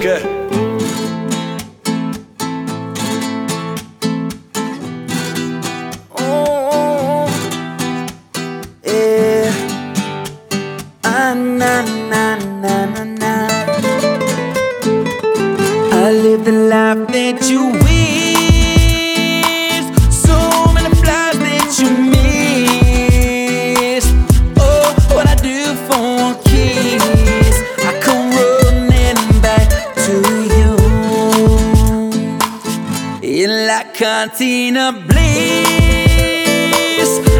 good. Oh, yeah. Ah, na, na, na, na, na. I live the life that you wish. La Cantina Bliss,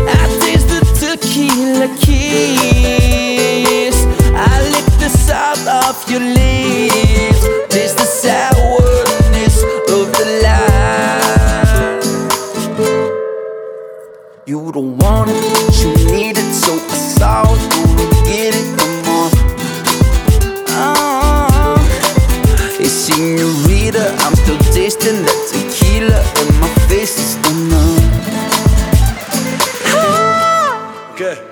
I taste the tequila kiss. I lick the salt off your lips, taste the sourness of the life. You don't want it, but you need it, so Good.